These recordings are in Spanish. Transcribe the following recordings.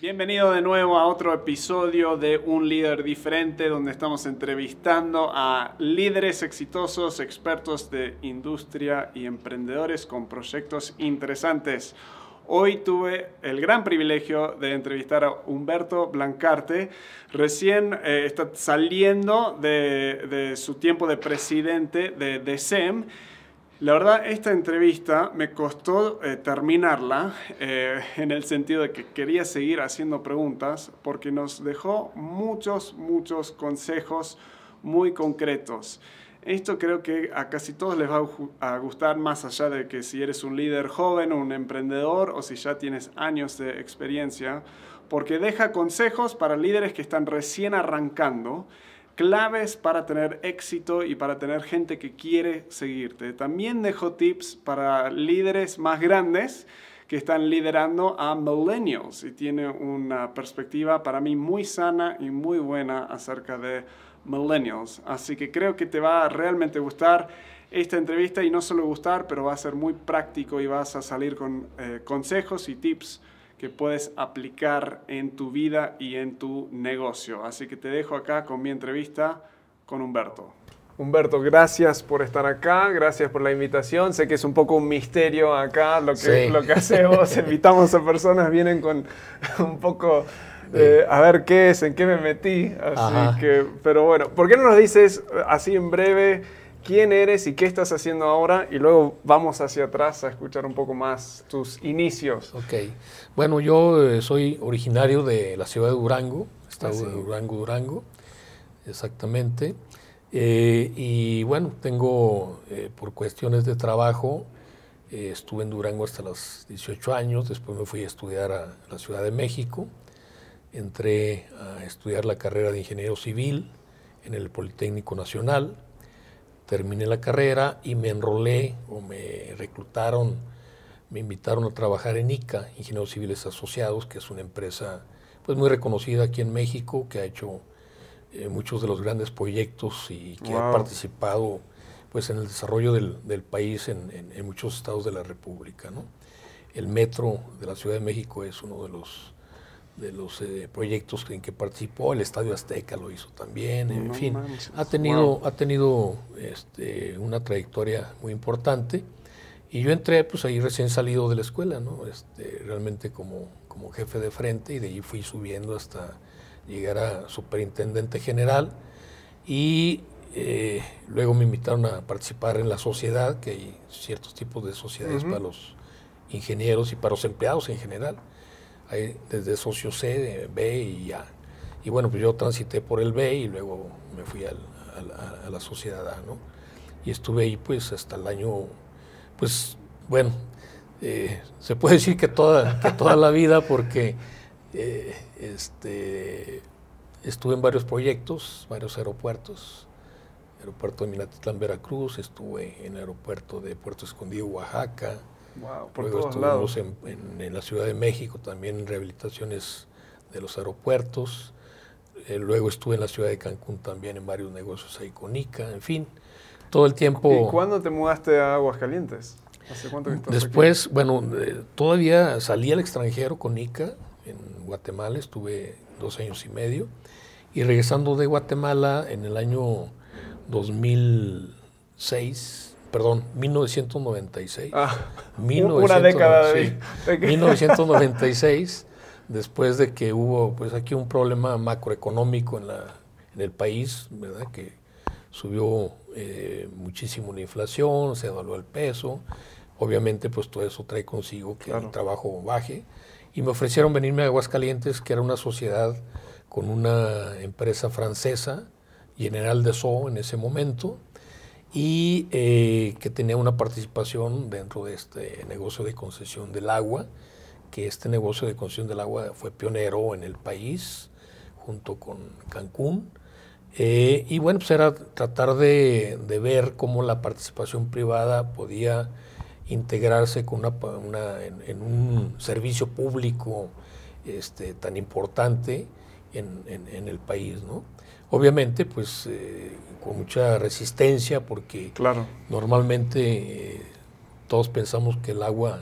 Bienvenido de nuevo a otro episodio de Un líder diferente donde estamos entrevistando a líderes exitosos, expertos de industria y emprendedores con proyectos interesantes. Hoy tuve el gran privilegio de entrevistar a Humberto Blancarte. Recién eh, está saliendo de, de, su tiempo de presidente de DECEM la verdad, esta entrevista me costó eh, terminarla eh, en el sentido de que quería seguir haciendo preguntas porque nos dejó muchos, muchos consejos muy concretos. Esto creo que a casi todos les va a gustar más allá de que si eres un líder joven o un emprendedor o si ya tienes años de experiencia, porque deja consejos para líderes que están recién arrancando claves para tener éxito y para tener gente que quiere seguirte. También dejo tips para líderes más grandes que están liderando a millennials y tiene una perspectiva para mí muy sana y muy buena acerca de millennials. Así que creo que te va a realmente gustar esta entrevista y no solo gustar, pero va a ser muy práctico y vas a salir con eh, consejos y tips que puedes aplicar en tu vida y en tu negocio. Así que te dejo acá con mi entrevista con Humberto. Humberto, gracias por estar acá, gracias por la invitación. Sé que es un poco un misterio acá lo que, lo que hacemos. Invitamos a personas, vienen con un poco a ver qué es, en qué me metí. Así que, pero bueno, ¿por qué no nos dices así en breve? Quién eres y qué estás haciendo ahora y luego vamos hacia atrás a escuchar un poco más tus inicios. Ok, bueno, yo eh, soy originario de la ciudad de Durango, estado ah, de Durango, Durango, exactamente. Eh, y bueno, tengo eh, por cuestiones de trabajo, estuve en Durango hasta los 18 años, después me fui a estudiar a la Ciudad de México, entré a estudiar la carrera de ingeniero civil en el Politécnico Nacional terminé la carrera y me enrolé o me reclutaron, me invitaron a trabajar en ICA, Ingenieros Civiles Asociados, que es una empresa pues muy reconocida aquí en México, que ha hecho eh, muchos de los grandes proyectos y que ha participado pues en el desarrollo del, del país en, en, muchos estados de la República. ¿no? El metro de la Ciudad de México es uno de los de los eh, proyectos en que participó, el Estadio Azteca lo hizo también, en fin, ha tenido, ha tenido este, una trayectoria muy importante. Y yo entré pues ahí recién salido de la escuela, ¿no? Este, realmente como, como jefe de frente y de ahí fui subiendo hasta llegar a superintendente general. Y eh, luego me invitaron a participar en la sociedad, que hay ciertos tipos de sociedades para los ingenieros y para los empleados en general desde socio C, B y A. Y bueno, pues yo transité por el B y luego me fui a, la sociedad A, ¿no? Y estuve ahí pues hasta el año, pues bueno, eh, se puede decir que toda, toda la vida porque eh, este, estuve en varios proyectos, varios aeropuertos, aeropuerto de Minatitlán, Veracruz, estuve en el aeropuerto de Puerto Escondido, Oaxaca, por Luego estuvimos en, la Ciudad de México también en rehabilitaciones de los aeropuertos. Eh, luego estuve en la ciudad de Cancún también en varios negocios ahí con ICA, en fin, todo el tiempo. ¿Y cuándo te mudaste a Aguascalientes? ¿Hace cuánto que estás Después, bueno, eh, todavía salí al extranjero con ICA en Guatemala, estuve dos años y medio. Y regresando de Guatemala en el año 2006, perdón, 1996. Ah, una década de, 1996, después de que hubo pues aquí un problema macroeconómico en, la, en el país, ¿verdad? Que subió eh, muchísimo la inflación, se evaluó el peso, obviamente pues todo eso trae consigo que el trabajo baje, y me ofrecieron venirme a Aguascalientes, que era una sociedad con una empresa francesa, General de So en ese momento, y eh, que tenía una participación dentro de este negocio de concesión del agua, que este negocio de concesión del agua fue pionero en el país, junto con Cancún. Eh, y bueno, pues era tratar de, ver cómo la participación privada podía integrarse con una, en, un servicio público este, tan importante en, en, el país. ¿no? Obviamente, pues eh, con mucha resistencia porque claro. normalmente eh, todos pensamos que el agua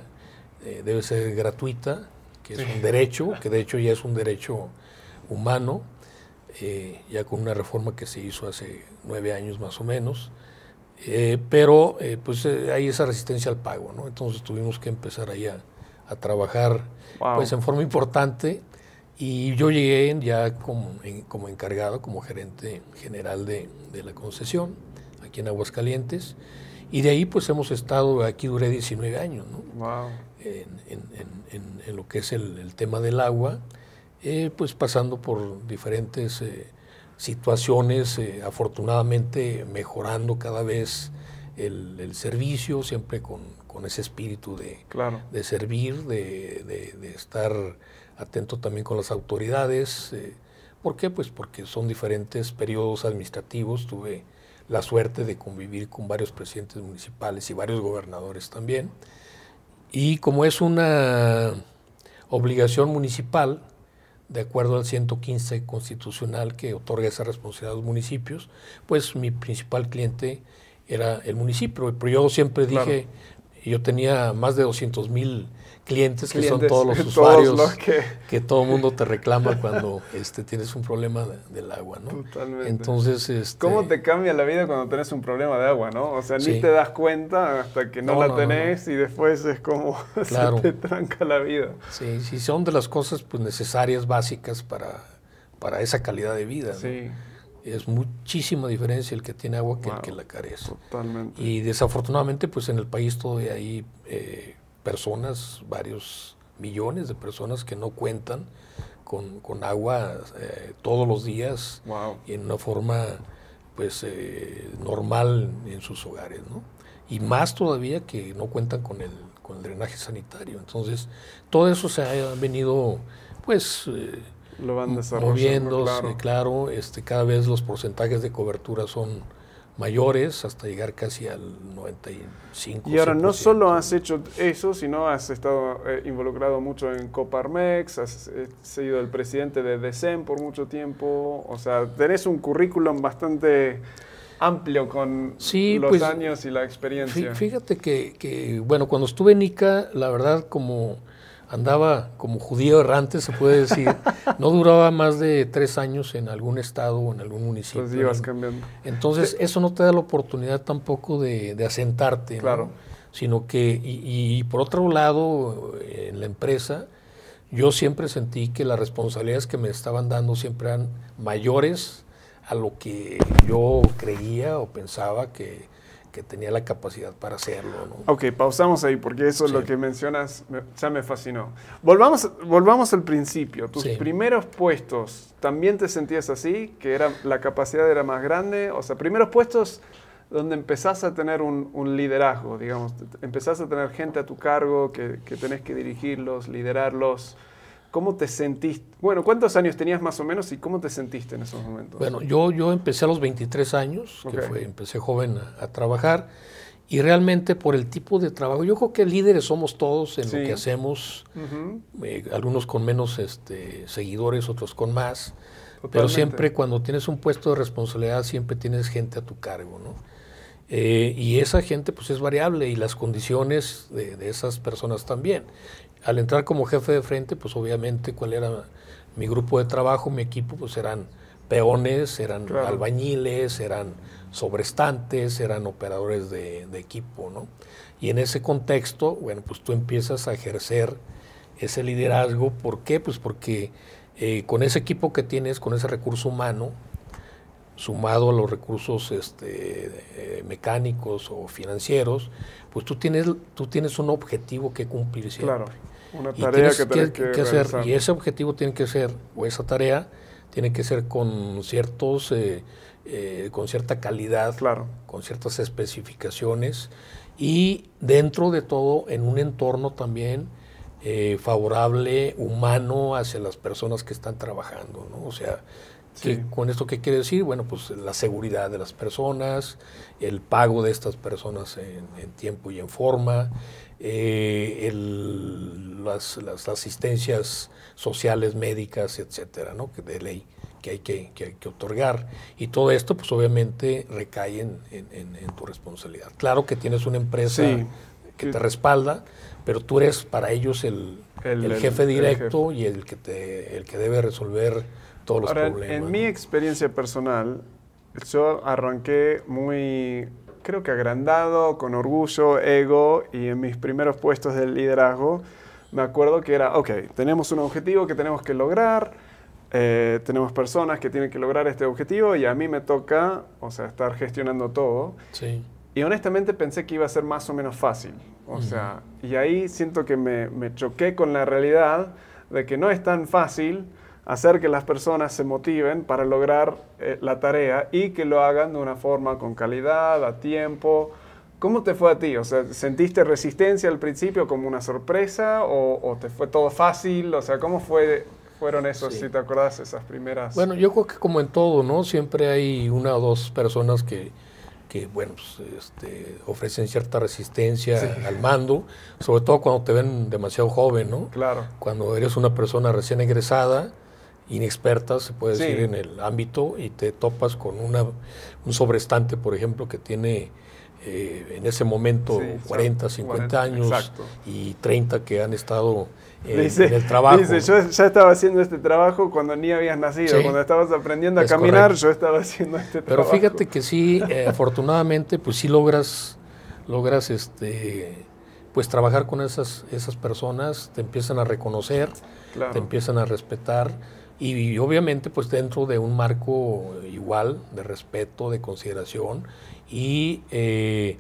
eh, debe ser gratuita, que es un derecho, que de hecho ya es un derecho humano, eh, ya con una reforma que se hizo hace nueve años más o menos. Pero pues hay esa resistencia al pago, ¿no? Entonces tuvimos que empezar ahí a, trabajar pues en forma importante y yo llegué ya como, como encargado, como gerente general de, de, la concesión aquí en Aguascalientes. Y de ahí pues hemos estado, aquí duré 19 años, ¿no? En, en, lo que es el, el tema del agua, pues pasando por diferentes situaciones, eh, afortunadamente mejorando cada vez el, servicio, siempre con, ese espíritu de, de servir, de, estar atento también con las autoridades. Eh, ¿Por qué? Pues porque son diferentes periodos administrativos. Tuve la suerte de convivir con varios presidentes municipales y varios gobernadores también. Y como es una obligación municipal, de acuerdo al 115 constitucional que otorga esa responsabilidad a los municipios, pues mi principal cliente era el municipio. Pero yo siempre dije, yo tenía más de 200 mil clientes, que son todos los usuarios que... todo el mundo te reclama cuando este, tienes un problema del agua, ¿no? Totalmente. Entonces, este... ¿Cómo te cambia la vida cuando tienes un problema de agua, no? O sea, ni te das cuenta hasta que no, la tenés y después es como se te tranca la vida. Sí, sí, son de las cosas pues, necesarias, básicas para, para esa calidad de vida, Sí. Es muchísima diferencia el que tiene agua que el que la carece. Totalmente. Y desafortunadamente, pues en el país todavía hay eh, personas, varios millones de personas que no cuentan con, agua eh, todos los días y en una forma pues eh, normal en sus hogares, ¿no? Y más todavía que no cuentan con el, con el drenaje sanitario. Entonces, todo eso se ha venido pues lo van moviéndose, claro. este, cada vez los porcentajes de cobertura son mayores hasta llegar casi al 95. Y ahora no solo has hecho eso, sino has estado eh, involucrado mucho en Coparmex, has eh, sido el presidente de DECEM por mucho tiempo, o sea, tenés un currículum bastante amplio con los pues, años y la experiencia. Fíjate que, que, bueno, cuando estuve en ICA, la verdad como andaba como judío errante, se puede decir. No duraba más de tres años en algún estado o en algún municipio. Pues ibas cambiando. Entonces, eso no te da la oportunidad tampoco de, asentarte. Claro. Sino que, y, por otro lado, en la empresa, yo siempre sentí que las responsabilidades que me estaban dando siempre eran mayores a lo que yo creía o pensaba que, tenía la capacidad para hacerlo. ¿no? Ok, pausamos ahí porque eso es lo que mencionas, ya me fascinó. Volvamos, volvamos al principio. Tus primeros puestos, ¿también te sentías así? ¿Que era, la capacidad era más grande? O sea, primeros puestos donde empezás a tener un, liderazgo, digamos, empezás a tener gente a tu cargo, que, que tenés que dirigirlos, liderarlos. ¿Cómo te sentiste? Bueno, ¿cuántos años tenías más o menos y cómo te sentiste en esos momentos? Bueno, yo, yo empecé a los 23 años, que fue, empecé joven a, trabajar, y realmente por el tipo de trabajo, yo creo que líderes somos todos en lo que hacemos, eh, algunos con menos este, seguidores, otros con más, pero siempre cuando tienes un puesto de responsabilidad, siempre tienes gente a tu cargo, ¿no? Eh, y esa gente pues es variable y las condiciones de, de esas personas también al entrar como jefe de frente, pues obviamente cuál era mi grupo de trabajo, mi equipo, pues eran peones, eran albañiles, eran sobrestantes, eran operadores de, equipo, ¿no? Y en ese contexto, bueno, pues tú empiezas a ejercer ese liderazgo. ¿Por qué? Pues porque eh, con ese equipo que tienes, con ese recurso humano, sumado a los recursos este, eh, mecánicos o financieros, pues tú tienes, tú tienes un objetivo que cumplir siempre. Claro. Una tarea que, tienes que, hacer. Y ese objetivo tiene que ser, o esa tarea, tiene que ser con ciertos, eh, eh, con cierta calidad, claro. con ciertas especificaciones y dentro de todo en un entorno también eh, favorable, humano hacia las personas que están trabajando, ¿no? O sea, ¿Con esto qué quiere decir? Bueno, pues la seguridad de las personas, el pago de estas personas en tiempo y en forma, eh, las, asistencias sociales, médicas, etcétera, ¿no? que de ley que hay que, que, que otorgar. Y todo esto, pues obviamente recae en, tu responsabilidad. Claro que tienes una empresa que te respalda, pero tú eres para ellos el, el, jefe directo y el que, te, el que debe resolver todos los problemas. En, mi experiencia personal, yo arranqué muy, creo que agrandado, con orgullo, ego, y en mis primeros puestos de liderazgo, me acuerdo que era, ok, tenemos un objetivo que tenemos que lograr, eh, tenemos personas que tienen que lograr este objetivo y a mí me toca, o sea, estar gestionando todo. Sí. Y honestamente pensé que iba a ser más o menos fácil. O sea, y ahí siento que me, me, choqué con la realidad de que no es tan fácil hacer que las personas se motiven para lograr eh, la tarea y que lo hagan de una forma con calidad, a tiempo. ¿Cómo te fue a ti? O sea, ¿sentiste resistencia al principio como una sorpresa o, o te fue todo fácil? O sea, ¿cómo fue fueron esos, si te acordás, esas primeras? Bueno, yo creo que como en todo, ¿no? Siempre hay una o dos personas que, que bueno, pues, este, ofrecen cierta resistencia al mando, sobre todo cuando te ven demasiado joven, ¿no? Claro. Cuando eres una persona recién egresada, inexperta, se puede decir, en el ámbito, y te topas con una, un sobrestante, por ejemplo, que tiene eh, en ese momento 40, 50 años y 30 que han estado en el trabajo. Dice, yo ya estaba haciendo este trabajo cuando ni habías nacido, cuando estabas aprendiendo a caminar, yo estaba haciendo este trabajo. Pero fíjate que sí, eh, afortunadamente, pues sí logras, logras este, pues trabajar con esas, esas personas, te empiezan a reconocer, te empiezan a respetar y, obviamente pues dentro de un marco igual de respeto, de consideración y eh,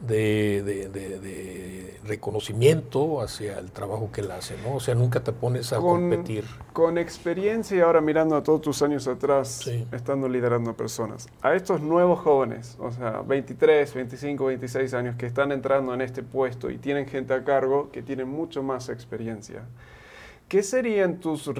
de, reconocimiento hacia el trabajo que él hace, ¿no? O sea, nunca te pones a competir. Con experiencia y ahora mirando a todos tus años atrás, estando liderando personas, a estos nuevos jóvenes, o sea, 23, 25, 26 años que están entrando en este puesto y tienen gente a cargo que tienen mucho más experiencia, ¿Qué serían tus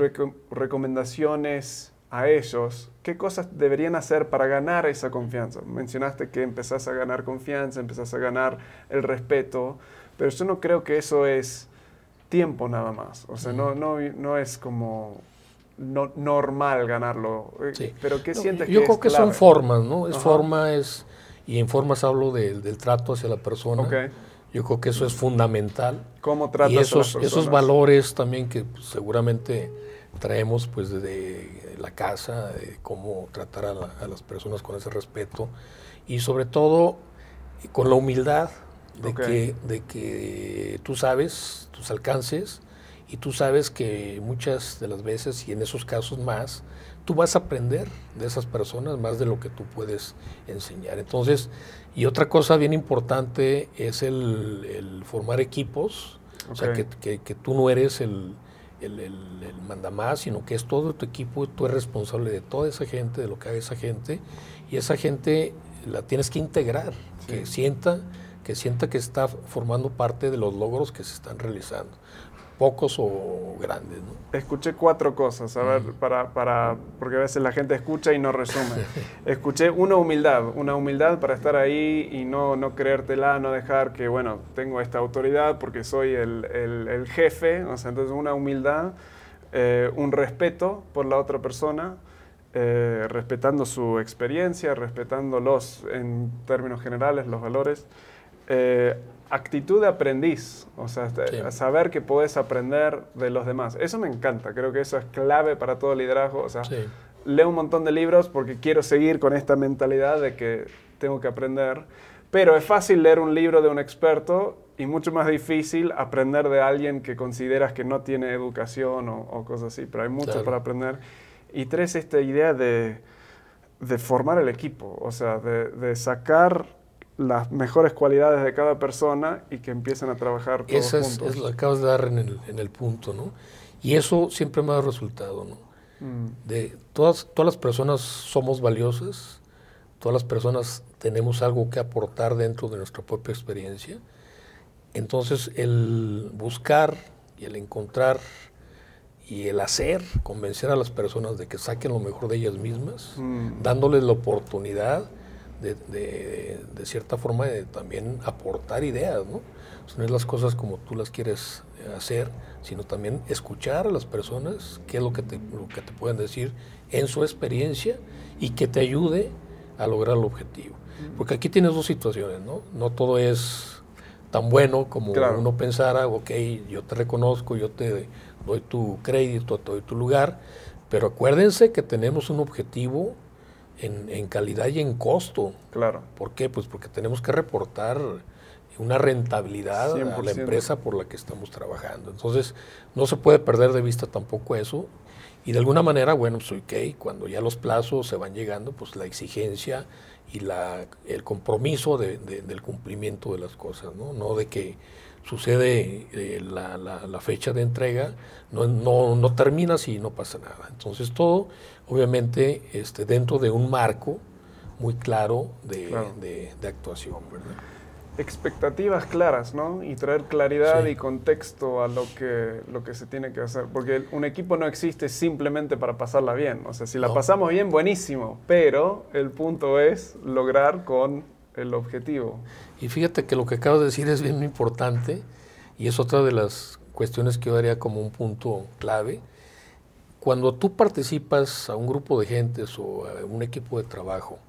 recomendaciones a ellos? ¿Qué cosas deberían hacer para ganar esa confianza? Mencionaste que empezás a ganar confianza, empezás a ganar el respeto, pero yo no creo que eso es tiempo nada más. O sea, no, no, no es como no, normal ganarlo. Eh, sí. Pero ¿qué sientes yo creo que son formas, ¿no? Es forma, es... Y en formas hablo del trato hacia la persona. Okay yo creo que eso es fundamental. ¿Cómo tratas y esos, esos valores también que pues, seguramente traemos pues desde la casa, de cómo tratar a, las personas con ese respeto. Y sobre todo con la humildad de, que, de que tú sabes tus alcances y tú sabes que muchas de las veces y en esos casos más, tú vas a aprender de esas personas más de lo que tú puedes enseñar. Entonces, y otra cosa bien importante es el, formar equipos, o sea, que, que, tú no eres el, el, el, mandamás, sino que es todo tu equipo, tú eres responsable de toda esa gente, de lo que haga esa gente, y esa gente la tienes que integrar, que sienta que sienta que está formando parte de los logros que se están realizando pocos o grandes. ¿no? Escuché cuatro cosas, a ver, para, para, porque a veces la gente escucha y no resume. Escuché una humildad, una humildad para estar ahí y no, no creértela, no dejar que, bueno, tengo esta autoridad porque soy el, el, jefe, o sea, entonces una humildad, eh, un respeto por la otra persona. Eh, respetando su experiencia, respetándolos en términos generales, los valores, eh, actitud de aprendiz, o sea, saber que puedes aprender de los demás. Eso me encanta, creo que eso es clave para todo liderazgo. O sea, leo un montón de libros porque quiero seguir con esta mentalidad de que tengo que aprender, pero es fácil leer un libro de un experto y mucho más difícil aprender de alguien que consideras que no tiene educación o, cosas así, pero hay mucho para aprender. Y tres, esta idea de, de formar el equipo, o sea, de, de sacar las mejores cualidades de cada persona y que empiecen a trabajar todos Eso es, es, lo que acabas de dar en el, en el, punto, ¿no? Y eso siempre me dado resultado, ¿no? Mm. De todas, todas las personas somos valiosas, todas las personas tenemos algo que aportar dentro de nuestra propia experiencia. Entonces, el buscar y el encontrar y el hacer, convencer a las personas de que saquen lo mejor de ellas mismas, mm. dándoles la oportunidad de, de, cierta forma de también aportar ideas, ¿no? no es las cosas como tú las quieres hacer, sino también escuchar a las personas, qué es lo que te, lo que te pueden decir en su experiencia y que te ayude a lograr el objetivo. Porque aquí tienes dos situaciones, ¿no? No todo es tan bueno como uno pensara, ok, yo te reconozco, yo te doy tu crédito, te doy tu lugar, pero acuérdense que tenemos un objetivo en, en calidad y en costo. Claro. ¿Por qué? Pues porque tenemos que reportar una rentabilidad a la empresa por la que estamos trabajando. Entonces, no se puede perder de vista tampoco eso. Y de alguna manera, bueno, pues ok, cuando ya los plazos se van llegando, pues la exigencia y la, el compromiso del cumplimiento de las cosas, ¿no? No de que sucede eh, la, la, fecha de entrega, no, no, no, termina si no pasa nada. Entonces todo, obviamente, este, dentro de un marco muy claro de, de, de actuación, ¿verdad? expectativas claras, ¿no? Y traer claridad y contexto a lo que, lo que se tiene que hacer. Porque un equipo no existe simplemente para pasarla bien. O sea, si la pasamos bien, buenísimo. Pero el punto es lograr con el objetivo. Y fíjate que lo que acabo de decir es bien importante y es otra de las cuestiones que yo daría como un punto clave. Cuando tú participas a un grupo de gentes o a un equipo de trabajo,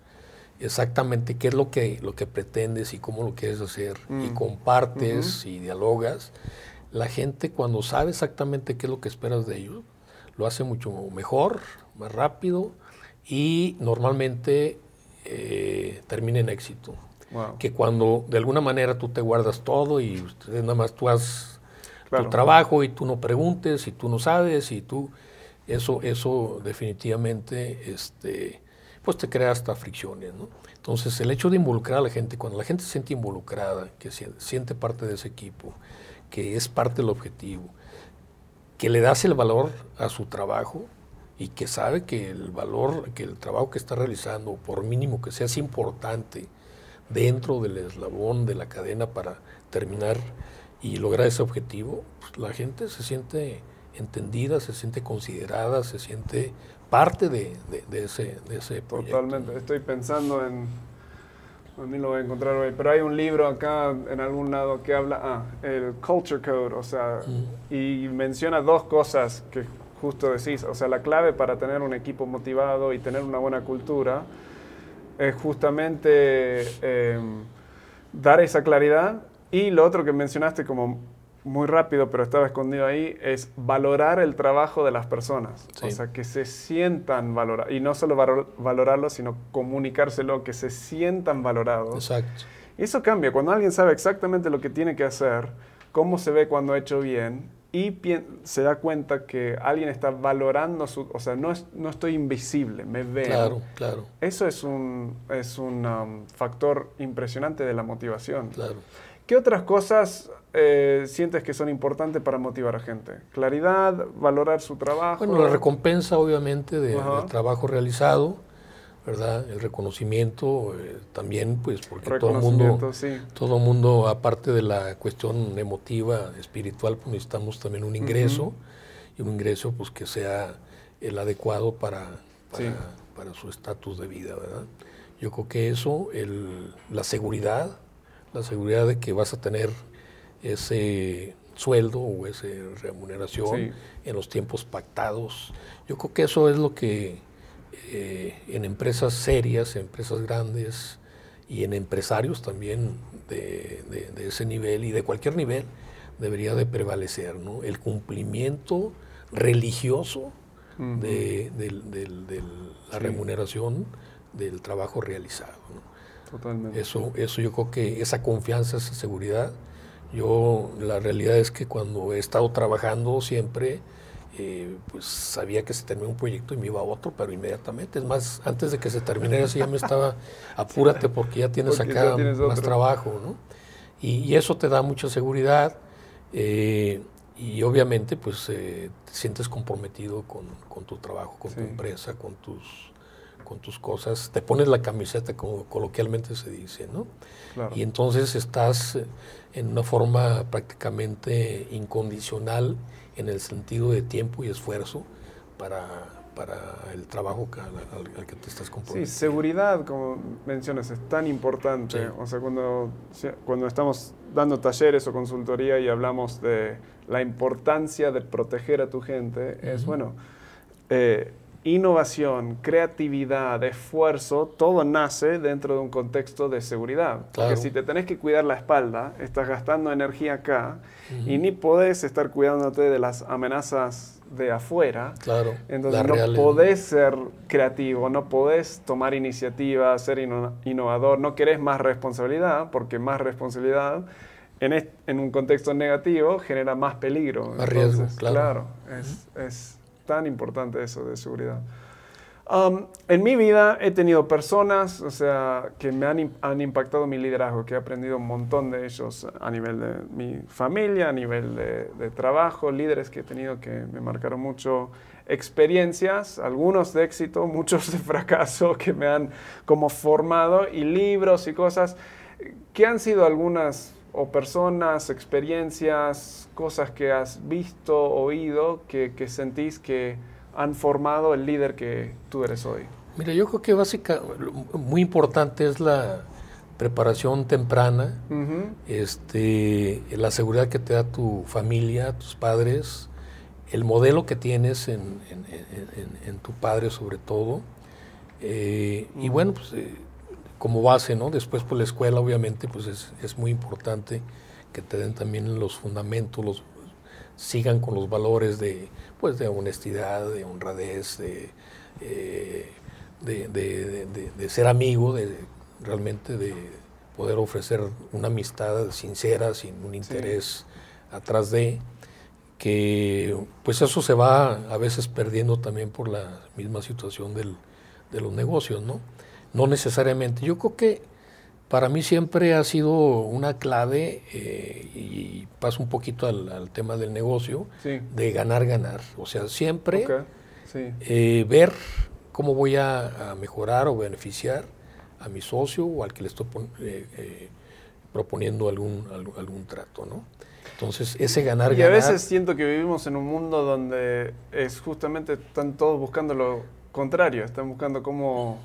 exactamente qué es lo que, lo que pretendes y cómo lo quieres hacer y mm. compartes y dialogas, la gente cuando sabe exactamente qué es lo que esperas de ellos, lo hace mucho mejor, más rápido y normalmente eh, termina en éxito. Que cuando de alguna manera tú te guardas todo y nada más tú haces tu trabajo y tú no preguntes y tú no sabes y tú, eso, eso definitivamente este, pues te crea hasta fricciones. ¿no? Entonces, el hecho de involucrar a la gente, cuando la gente se siente involucrada, que siente parte de ese equipo, que es parte del objetivo, que le das el valor a su trabajo y que sabe que el valor, que el trabajo que está realizando, por mínimo que sea, es importante dentro del eslabón de la cadena para terminar y lograr ese objetivo, pues la gente se siente entendida, se siente considerada, se siente parte de, ese, de ese proyecto. Totalmente. Estoy pensando en, a mí lo voy a encontrar hoy, pero hay un libro acá en algún lado que habla, ah, el Culture Code, o sea, mm. y menciona dos cosas que justo decís, o sea, la clave para tener un equipo motivado y tener una buena cultura es justamente em, dar esa claridad y lo otro que mencionaste como muy rápido, pero estaba escondido ahí, es valorar el trabajo de las personas. O sea, que se sientan valorados. Y no solo valorarlo, sino comunicárselo, que se sientan valorados. Exacto. Y eso cambia. Cuando alguien sabe exactamente lo que tiene que hacer, cómo se ve cuando ha hecho bien, y se da cuenta que alguien está valorando su... O sea, no, es, no estoy invisible, me veo. Claro, claro. Eso es un, es un um, factor impresionante de la motivación. Claro. ¿Qué otras cosas eh, sientes que son importantes para motivar a gente? Claridad, valorar su trabajo. Bueno, la recompensa obviamente del trabajo realizado, ¿verdad? El reconocimiento eh, también, pues porque todo el mundo, todo mundo, aparte de la cuestión emotiva, espiritual, pues necesitamos también un ingreso y un ingreso pues que sea el adecuado para, para, su estatus de vida, ¿verdad? Yo creo que eso, el, la seguridad, la seguridad de que vas a tener ese sueldo o esa remuneración en los tiempos pactados. Yo creo que eso es lo que eh, en empresas serias, en empresas grandes y en empresarios también de, ese nivel y de cualquier nivel debería de prevalecer, ¿no? El cumplimiento religioso de, la remuneración del trabajo realizado. Totalmente. Eso, eso yo creo que esa confianza, esa seguridad, yo la realidad es que cuando he estado trabajando siempre, eh, pues sabía que se terminó un proyecto y me iba a otro, pero inmediatamente. Es más, antes de que se terminara eso ya me estaba, apúrate porque ya tienes acá más trabajo, ¿no? Y, eso te da mucha seguridad eh, y obviamente pues eh, te sientes comprometido con, con, tu trabajo, con tu empresa, con tus con tus cosas, te pones la camiseta, como coloquialmente se dice, ¿no? Y entonces estás en una forma prácticamente incondicional en el sentido de tiempo y esfuerzo para, para el trabajo al, que te estás comprometiendo. Sí, seguridad, como mencionas, es tan importante. O sea, cuando, cuando estamos dando talleres o consultoría y hablamos de la importancia de proteger a tu gente, es bueno. Eh, innovación, creatividad, esfuerzo, todo nace dentro de un contexto de seguridad. Porque si te tenés que cuidar la espalda, estás gastando energía acá y ni podés estar cuidándote de las amenazas de afuera. Claro. Entonces no podés ser creativo, no podés tomar iniciativa, ser innovador, no querés más responsabilidad, porque más responsabilidad en, en un contexto negativo genera más peligro. Más riesgo, claro. Claro, es, es tan importante eso de seguridad. En mi vida he tenido personas, o sea, que me han, han, impactado mi liderazgo, que he aprendido un montón de ellos a nivel de mi familia, a nivel de, de, trabajo, líderes que he tenido que me marcaron mucho, experiencias, algunos de éxito, muchos de fracaso, que me han como formado, y libros y cosas que han sido algunas o personas, experiencias, cosas que has visto, oído, que, que sentís que han formado el líder que tú eres hoy? Mira, yo creo que básicamente muy importante es la preparación temprana, este, la seguridad que te da tu familia, tus padres, el modelo que tienes en, en, tu padre sobre todo. Eh, y bueno, pues eh, como base, ¿no? Después por pues, la escuela obviamente pues es, es, muy importante que te den también los fundamentos, los sigan con los valores de pues de honestidad, de honradez, de, eh, de, ser amigo, de realmente de poder ofrecer una amistad sincera, sin un interés atrás de, que pues eso se va a veces perdiendo también por la misma situación del, de los negocios, ¿no? No necesariamente. Yo creo que para mí siempre ha sido una clave, eh, y paso un poquito al, tema del negocio, de ganar, ganar. O sea, siempre eh, ver cómo voy a, mejorar o beneficiar a mi socio o al que le estoy eh, proponiendo algún, algún, trato, ¿no? Entonces, ese ganar, ganar... Y a veces siento que vivimos en un mundo donde es justamente, están todos buscando lo contrario, están buscando cómo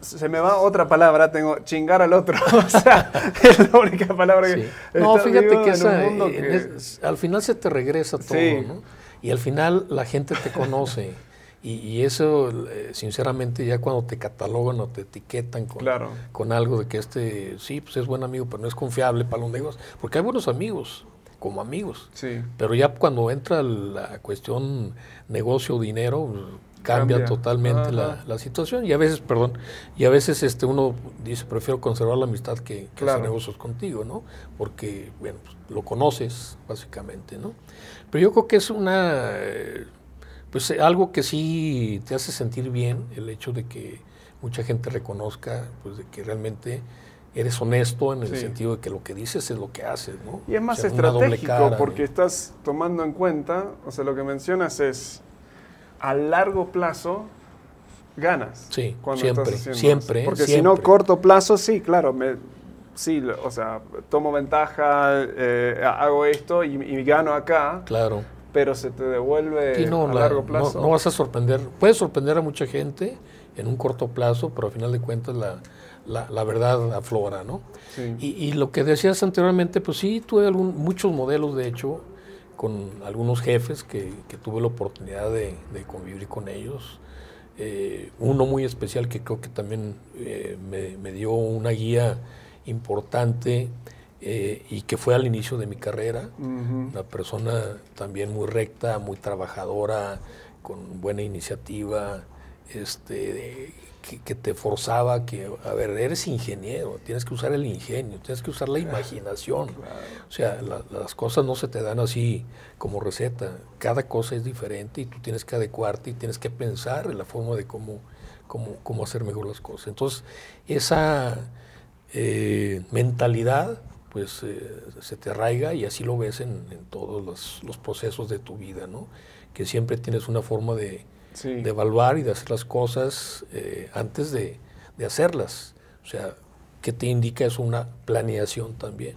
se me va otra palabra, tengo chingar al otro. o sea, es la única palabra que. No, fíjate que, esa, al final se te regresa todo, ¿no? Y al final la gente te conoce. y, eso, eh, sinceramente, ya cuando te catalogan o te etiquetan con, con algo de que este, sí, pues es buen amigo, pero no es confiable para los negocios. Porque hay buenos amigos, como amigos. Sí. Pero ya cuando entra la cuestión negocio, dinero, cambia, totalmente la, situación y a veces, perdón, y a veces este uno dice, prefiero conservar la amistad que, hacer negocios contigo, ¿no? Porque, bueno, pues, lo conoces, básicamente, ¿no? Pero yo creo que es una, eh, pues algo que sí te hace sentir bien, el hecho de que mucha gente reconozca, pues de que realmente eres honesto en el sentido de que lo que dices es lo que haces, ¿no? Y es más estratégico porque estás tomando en cuenta, o sea, lo que mencionas es a largo plazo ganas. Sí, siempre, siempre. Porque si no, corto plazo, sí, claro, me, sí, o sea, tomo ventaja, eh, hago esto y, gano acá. Claro. Pero se te devuelve a largo plazo. No, vas a sorprender, puedes sorprender a mucha gente en un corto plazo, pero al final de cuentas la, la, verdad aflora, ¿no? Sí. Y, lo que decías anteriormente, pues sí, tuve algún, muchos modelos, de hecho, con algunos jefes que, tuve la oportunidad de, convivir con ellos. Eh, uno muy especial que creo que también eh, me, dio una guía importante eh, y que fue al inicio de mi carrera. Una persona también muy recta, muy trabajadora, con buena iniciativa, este, que, te forzaba que, a ver, eres ingeniero, tienes que usar el ingenio, tienes que usar la imaginación. O sea, las cosas no se te dan así como receta. Cada cosa es diferente y tú tienes que adecuarte y tienes que pensar en la forma de cómo, cómo, cómo hacer mejor las cosas. Entonces, esa eh, mentalidad pues eh, se te arraiga y así lo ves en, todos los, los, procesos de tu vida, ¿no? Que siempre tienes una forma de, de evaluar y de hacer las cosas eh, antes de, hacerlas. O sea, ¿qué te indica eso? Una planeación también.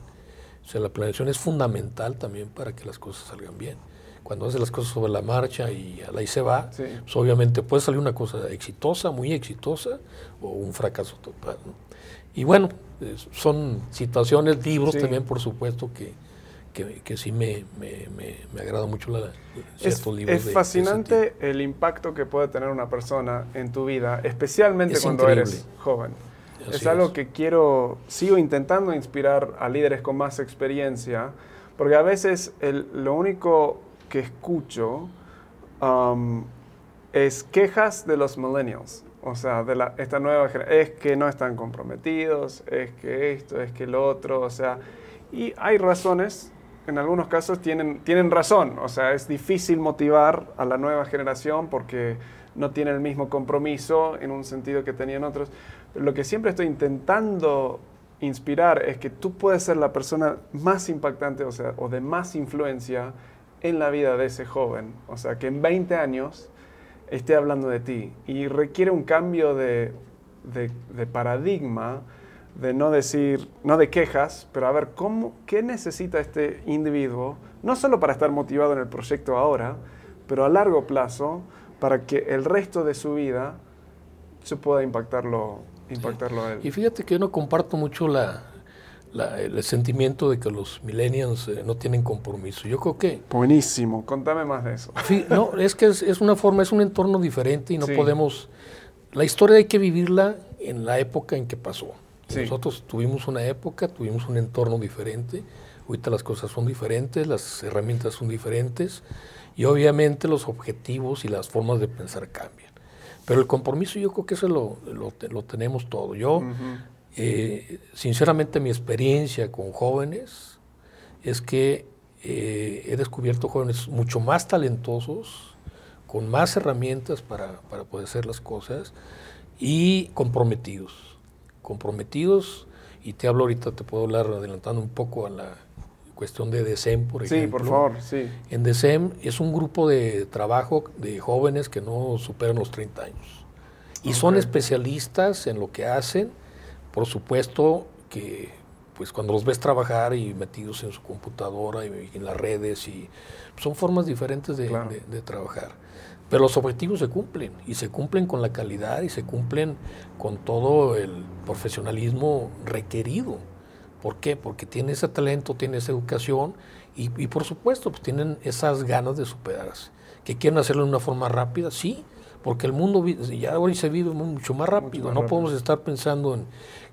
O sea, la planeación es fundamental también para que las cosas salgan bien. Cuando haces las cosas sobre la marcha y ahí se va, pues obviamente puede salir una cosa exitosa, muy exitosa, o un fracaso total. Y bueno, son situaciones, libros también, por supuesto, que, que, sí me, me, me, agrada mucho la, es, libros. Es fascinante el impacto que puede tener una persona en tu vida, especialmente cuando eres joven. es algo que quiero, sigo intentando inspirar a líderes con más experiencia, porque a veces lo único que escucho um, es quejas de los millennials. O sea, de la, esta nueva generación, es que no están comprometidos, es que esto, es que lo otro, o sea, y hay razones en algunos casos tienen, tienen razón. O sea, es difícil motivar a la nueva generación porque no tiene el mismo compromiso en un sentido que tenían otros. Pero lo que siempre estoy intentando inspirar es que tú puedes ser la persona más impactante, o sea, o de más influencia en la vida de ese joven. O sea, que en 20 años esté hablando de ti. Y requiere un cambio de, de, de paradigma de no decir, no de quejas, pero a ver, ¿cómo, ¿qué necesita este individuo? No solo para estar motivado en el proyecto ahora, pero a largo plazo, para que el resto de su vida se pueda impactarlo, impactarlo a él. Y fíjate que yo no comparto mucho la, el sentimiento de que los millennials eh, no tienen compromiso. Yo creo que... Buenísimo, contame más de eso. no, es que es, una forma, es un entorno diferente y no podemos... La historia hay que vivirla en la época en que pasó. Nosotros tuvimos una época, tuvimos un entorno diferente, ahorita las cosas son diferentes, las herramientas son diferentes y obviamente los objetivos y las formas de pensar cambian. Pero el compromiso yo creo que eso lo, lo, tenemos todo. Yo, eh, sinceramente, mi experiencia con jóvenes es que eh, he descubierto jóvenes mucho más talentosos, con más herramientas para, para poder hacer las cosas y comprometidos comprometidos. Y te hablo ahorita, te puedo hablar adelantando un poco a la cuestión de DECEM, por ejemplo. Sí, por favor, sí. En DECEM es un grupo de trabajo de jóvenes que no superan los 30 años. Y son especialistas en lo que hacen. Por supuesto que pues cuando los ves trabajar y metidos en su computadora y, en las redes, y son formas diferentes de trabajar. Pero los objetivos se cumplen y se cumplen con la calidad y se cumplen con todo el profesionalismo requerido. ¿Por qué? Porque tiene ese talento, tiene esa educación y, por supuesto pues tienen esas ganas de superarse. ¿Que quieren hacerlo de una forma rápida? Sí, porque el mundo ya hoy se vive mucho más rápido. no podemos estar pensando en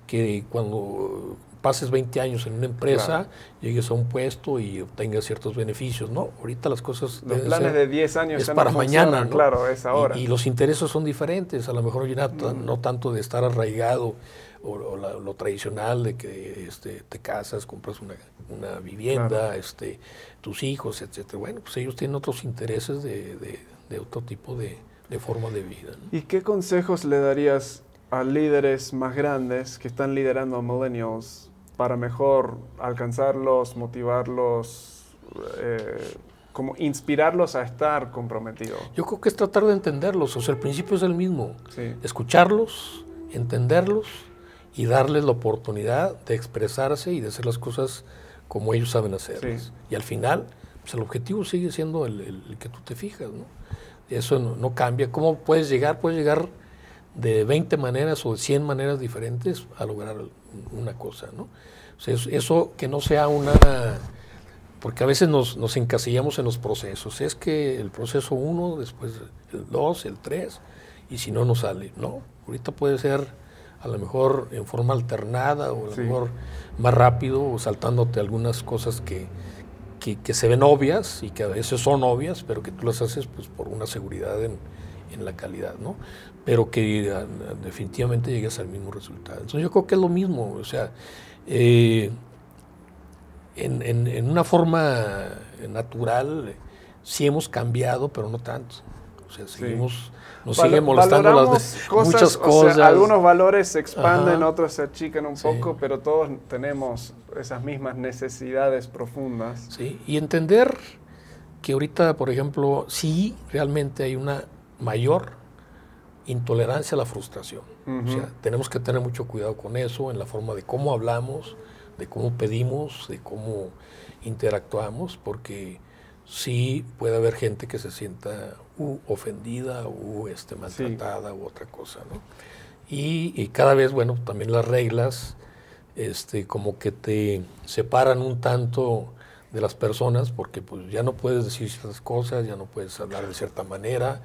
que cuando pases 20 años en una empresa, llegues a un puesto y obtengas ciertos beneficios, ¿no? Ahorita las cosas... Los planes de 10 años es para mañana, ¿no? Claro, es ahora. Y, los intereses son diferentes, a lo mejor ya mm. no tanto de estar arraigado o, lo tradicional de que este, te casas, compras una, una vivienda, este, tus hijos, etcétera. Bueno, pues ellos tienen otros intereses de, de, otro tipo de, de forma de vida. ¿Y qué consejos le darías a líderes más grandes que están liderando a millennials para mejor alcanzarlos, motivarlos, eh, como inspirarlos a estar comprometidos? Yo creo que es tratar de entenderlos, o sea, el principio es el mismo, escucharlos, entenderlos y darles la oportunidad de expresarse y de hacer las cosas como ellos saben hacerlas. Y al final, pues el objetivo sigue siendo el, que tú te fijas, ¿no? Eso no, no, cambia. ¿Cómo puedes llegar? Puedes llegar de 20 maneras o de 100 maneras diferentes a lograr una cosa, ¿no? eso, que no sea una... Porque a veces nos, nos, encasillamos en los procesos. Es que el proceso 1, después el 2, el 3, y si no, no sale. No, ahorita puede ser a lo mejor en forma alternada o a lo mejor más rápido o saltándote algunas cosas que, que, se ven obvias y que a veces son obvias, pero que tú las haces pues, por una seguridad en, en la calidad, ¿no? Pero que ah, definitivamente llegues al mismo resultado. Entonces yo creo que es lo mismo, o sea, eh, en, una forma natural sí hemos cambiado, pero no tanto. O sea, seguimos, nos siguen molestando las muchas cosas. algunos valores se expanden, otros se achican un poco, pero todos tenemos esas mismas necesidades profundas. Sí, y entender que ahorita, por ejemplo, sí realmente hay una mayor intolerancia a la frustración. O sea, tenemos que tener mucho cuidado con eso, en la forma de cómo hablamos, de cómo pedimos, de cómo interactuamos, porque sí puede haber gente que se sienta ofendida o este, maltratada u otra cosa. ¿no? Y, cada vez, bueno, también las reglas este, como que te separan un tanto de las personas, porque pues ya no puedes decir ciertas cosas, ya no puedes hablar de cierta manera,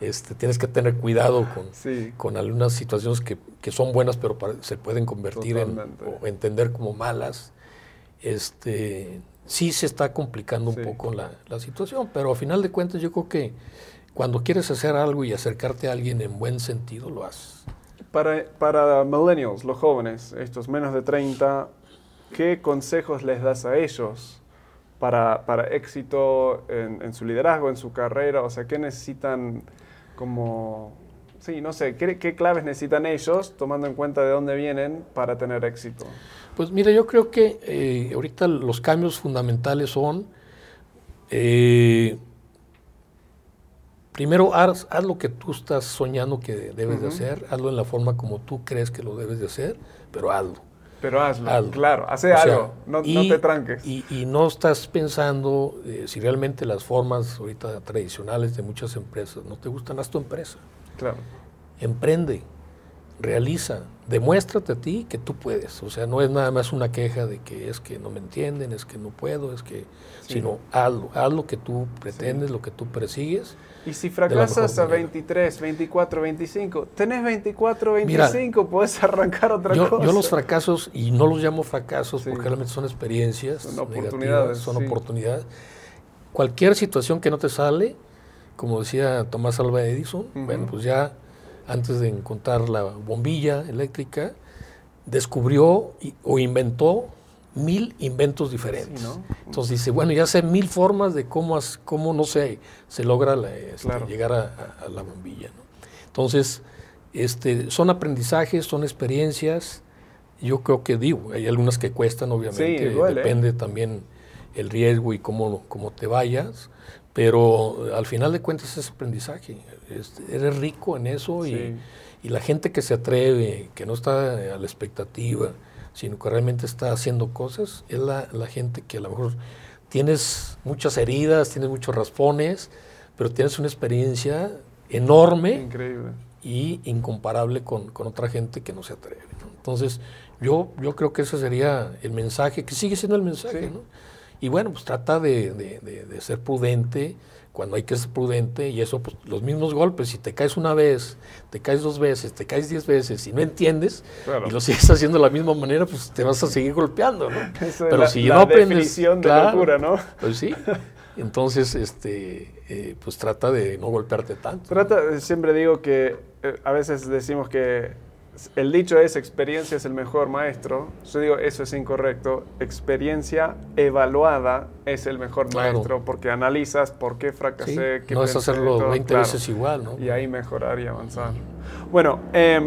este, tienes que tener cuidado con, con algunas situaciones que, que, son buenas, pero se pueden convertir en o entender como malas. Este, sí se está complicando un poco la, la, situación, pero a final de cuentas yo creo que cuando quieres hacer algo y acercarte a alguien en buen sentido, lo haces. Para, para millennials, los jóvenes, estos menos de 30, ¿qué consejos les das a ellos para, para éxito en, en, su liderazgo, en su carrera? O sea, ¿qué necesitan como, sí, no sé, ¿qué, ¿qué, claves necesitan ellos, tomando en cuenta de dónde vienen, para tener éxito? Pues mira, yo creo que eh, ahorita los cambios fundamentales son... Eh, primero haz, lo que tú estás soñando que debes de hacer, hazlo en la forma como tú crees que lo debes de hacer, pero hazlo. Pero hazlo, claro, hace algo, no, te tranques. Y, no estás pensando eh, si realmente las formas ahorita tradicionales de muchas empresas no te gustan, haz tu empresa. Claro. Emprende, realiza, demuéstrate a ti que tú puedes. O sea, no es nada más una queja de que es que no me entienden, es que no puedo, es que, sino hazlo, haz lo que tú pretendes, lo que tú persigues. Y si fracasas a 23, 24, 25, tenés 24, 25, puedes arrancar otra cosa. Yo los fracasos, y no los llamo fracasos porque realmente son experiencias, son oportunidades. Son oportunidades. Cualquier situación que no te sale, como decía Tomás Alva Edison, bueno, pues ya antes de encontrar la bombilla eléctrica, descubrió o inventó mil inventos diferentes. Entonces dice, bueno, ya sé mil formas de cómo, cómo no sé, se logra este, llegar a, la bombilla. Entonces, este, son aprendizajes, son experiencias. Yo creo que digo, hay algunas que cuestan, obviamente, depende también el riesgo y cómo, cómo te vayas, pero al final de cuentas es aprendizaje. Este, eres rico en eso y, y, la gente que se atreve, que no está a la expectativa, sino que realmente está haciendo cosas, es la, la gente que a lo mejor tienes muchas heridas, tienes muchos raspones, pero tienes una experiencia enorme Increíble. y incomparable con, con, otra gente que no se atreve. Entonces, yo, yo creo que ese sería el mensaje, que sigue siendo el mensaje. ¿no? Y bueno, pues trata de, de, de ser prudente, cuando hay que ser prudente y eso, pues los mismos golpes, si te caes una vez, te caes dos veces, te caes diez veces y no entiendes y lo sigues haciendo de la misma manera, pues te vas a seguir golpeando, ¿no? Pero si no aprendes, de locura, ¿no? Pues sí. Entonces, este, eh, pues trata de no golpearte tanto. Trata, siempre digo que eh, a veces decimos que el dicho es experiencia es el mejor maestro. Yo digo, eso es incorrecto. Experiencia evaluada es el mejor maestro porque analizas por qué fracasé. no es hacerlo 20 veces igual, ¿no? Y ahí mejorar y avanzar. Bueno, eh,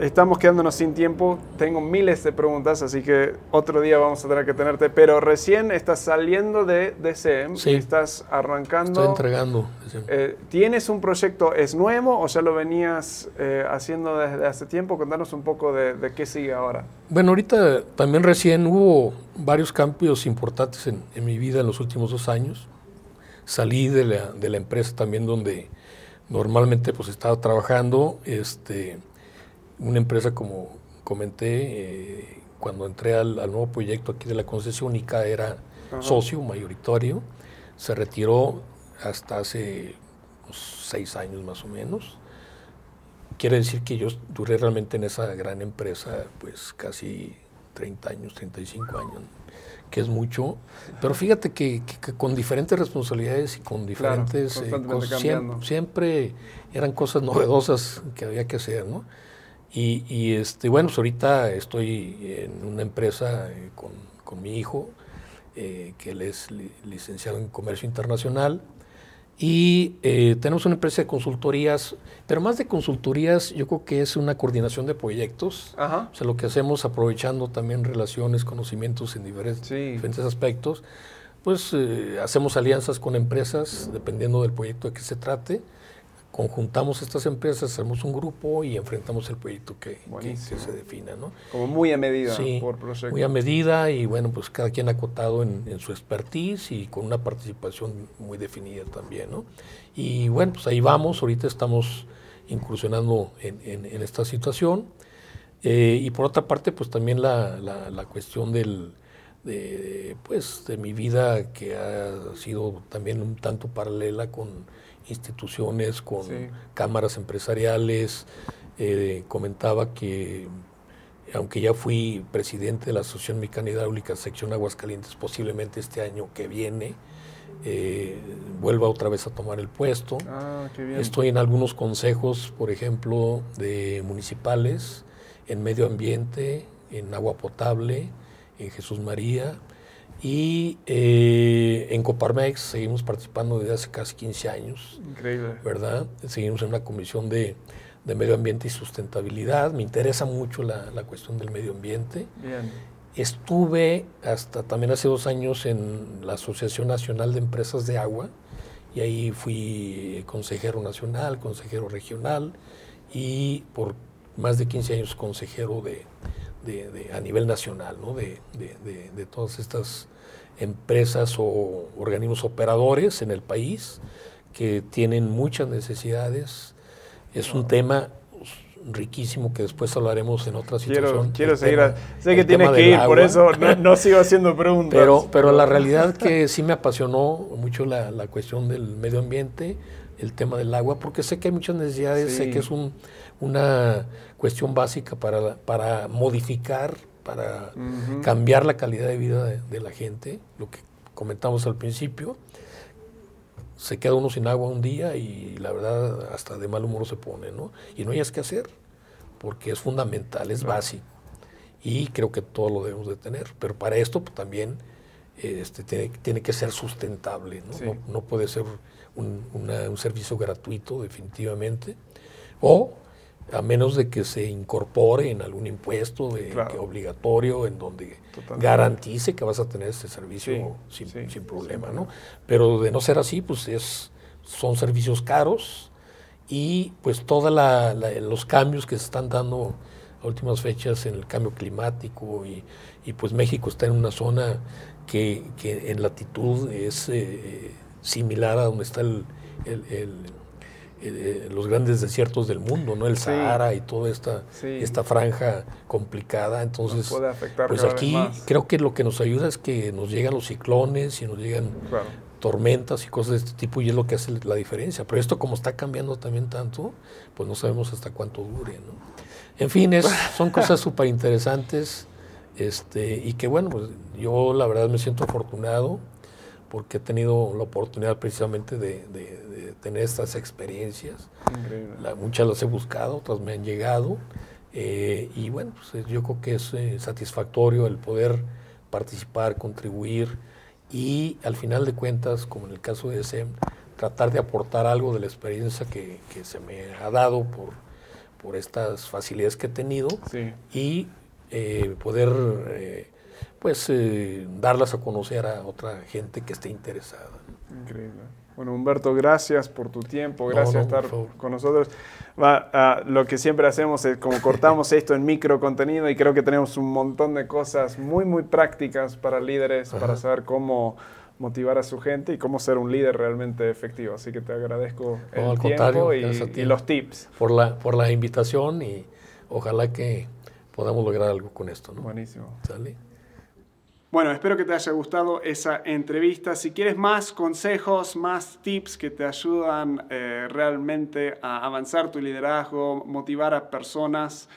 estamos quedándonos sin tiempo. Tengo miles de preguntas, así que otro día vamos a tener que tenerte. Pero recién estás saliendo de DCM, sí. estás arrancando. Estoy entregando. Eh, ¿Tienes un proyecto, es nuevo o ya lo venías eh, haciendo desde hace tiempo? Contanos un poco de, qué sigue ahora. Bueno, ahorita también recién hubo varios cambios importantes en, en mi vida en los últimos dos años. Salí de la, de la empresa también donde normalmente pues estaba trabajando. Este, una empresa, como comenté, eh, cuando entré al, nuevo proyecto aquí de la concesión, ICA era socio mayoritario, se retiró hasta hace seis años más o menos. Quiere decir que yo duré realmente en esa gran empresa pues casi 30 años, 35 años, que es mucho. Pero fíjate que, con diferentes responsabilidades y con diferentes eh, cosas, siempre, siempre, eran cosas novedosas que había que hacer, ¿no? Y, este, bueno, pues ahorita estoy en una empresa eh, con, con, mi hijo, eh, que él es licenciado en Comercio Internacional, y eh, tenemos una empresa de consultorías, pero más de consultorías, yo creo que es una coordinación de proyectos. O sea, lo que hacemos aprovechando también relaciones, conocimientos en diferentes, diferentes aspectos, pues hacemos alianzas con empresas, dependiendo del proyecto de que se trate conjuntamos estas empresas, hacemos un grupo y enfrentamos el proyecto que, se defina. ¿no? Como muy a medida por proyecto. Muy a medida y bueno, pues cada quien acotado en, en, su expertise y con una participación muy definida también. ¿no? Y bueno, pues ahí vamos, ahorita estamos incursionando en, en, esta situación. Eh, y por otra parte, pues también la, la, la cuestión del, de, pues, de mi vida que ha sido también un tanto paralela con instituciones, con cámaras empresariales. Eh, comentaba que aunque ya fui presidente de la Asociación Mecánica Hidráulica Sección Aguascalientes, posiblemente este año que viene, eh, vuelva otra vez a tomar el puesto. Ah, Estoy en algunos consejos, por ejemplo, de municipales, en medio ambiente, en agua potable, en Jesús María. Y eh, en Coparmex seguimos participando desde hace casi 15 años. Increíble. ¿Verdad? Seguimos en una comisión de, medio ambiente y sustentabilidad. Me interesa mucho la, la cuestión del medio ambiente. Bien. Estuve hasta también hace dos años en la Asociación Nacional de Empresas de Agua y ahí fui consejero nacional, consejero regional y por más de 15 años consejero de, a nivel nacional, ¿no? de, de, todas estas empresas o organismos operadores en el país que tienen muchas necesidades. Es un tema riquísimo que después hablaremos en otra situación. Quiero, seguir. sé que tienes que ir, por eso no, sigo haciendo preguntas. Pero, pero la realidad que sí me apasionó mucho la, la, cuestión del medio ambiente, el tema del agua, porque sé que hay muchas necesidades, sé que es un, una cuestión básica para, para modificar, para cambiar la calidad de vida de, de la gente, lo que comentamos al principio se queda uno sin agua un día y la verdad hasta de mal humor se pone, ¿no? Y no hayas que hacer, porque es fundamental, es básico. Y creo que todo lo debemos de tener. Pero para esto pues, también este, tiene, que ser sustentable, ¿no? No, puede ser un, un, servicio gratuito, definitivamente. O a menos de que se incorpore en algún impuesto de, obligatorio en donde garantice que vas a tener ese servicio sin, problema, ¿no? Pero de no ser así, pues es, son servicios caros y pues todos los cambios que se están dando a últimas fechas en el cambio climático y, pues México está en una zona que, en latitud es eh, similar a donde está el eh, los grandes desiertos del mundo, ¿no? El Sahara y toda esta, esta franja complicada. Entonces, pues aquí creo que lo que nos ayuda es que nos llegan los ciclones y nos llegan tormentas y cosas de este tipo y es lo que hace la diferencia. Pero esto como está cambiando también tanto, pues no sabemos hasta cuánto dure, ¿no? En fin, es, son cosas súper interesantes este, y que bueno, pues yo la verdad me siento afortunado porque he tenido la oportunidad precisamente de, tener estas experiencias. muchas las he buscado, otras me han llegado. Eh, y bueno, pues yo creo que es eh, satisfactorio el poder participar, contribuir y al final de cuentas, como en el caso de SEM, tratar de aportar algo de la experiencia que, se me ha dado por, por estas facilidades que he tenido y eh, poder pues eh, darlas a conocer a otra gente que esté interesada. Increíble. Bueno, Humberto, gracias por tu tiempo, gracias por estar con nosotros. Va, lo que siempre hacemos es como cortamos esto en micro contenido y creo que tenemos un montón de cosas muy, muy prácticas para líderes, para saber cómo motivar a su gente y cómo ser un líder realmente efectivo. Así que te agradezco el tiempo y, y, los tips. Por la, por la invitación y ojalá que podamos lograr algo con esto. ¿no? Buenísimo. ¿Sale? Bueno, espero que te haya gustado esa entrevista. Si quieres más consejos, más tips que te ayudan eh, realmente a avanzar tu liderazgo, motivar a personas,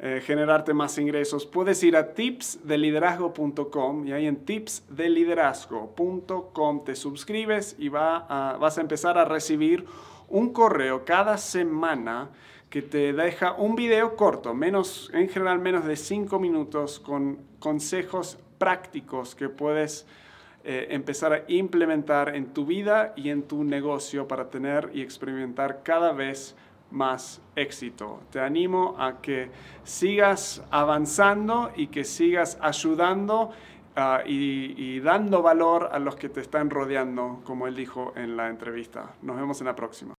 eh, generarte más ingresos, puedes ir a tipsdeliderazgo.com y ahí en tipsdeliderazgo.com te suscribes y va vas a empezar a recibir un correo cada semana que te deja un video corto, menos, en general menos de 5 minutos, con consejos prácticos que puedes eh, empezar a implementar en tu vida y en tu negocio para tener y experimentar cada vez más éxito. Te animo a que sigas avanzando y que sigas ayudando ah, y, y dando valor a los que te están rodeando, como él dijo en la entrevista. Nos vemos en la próxima.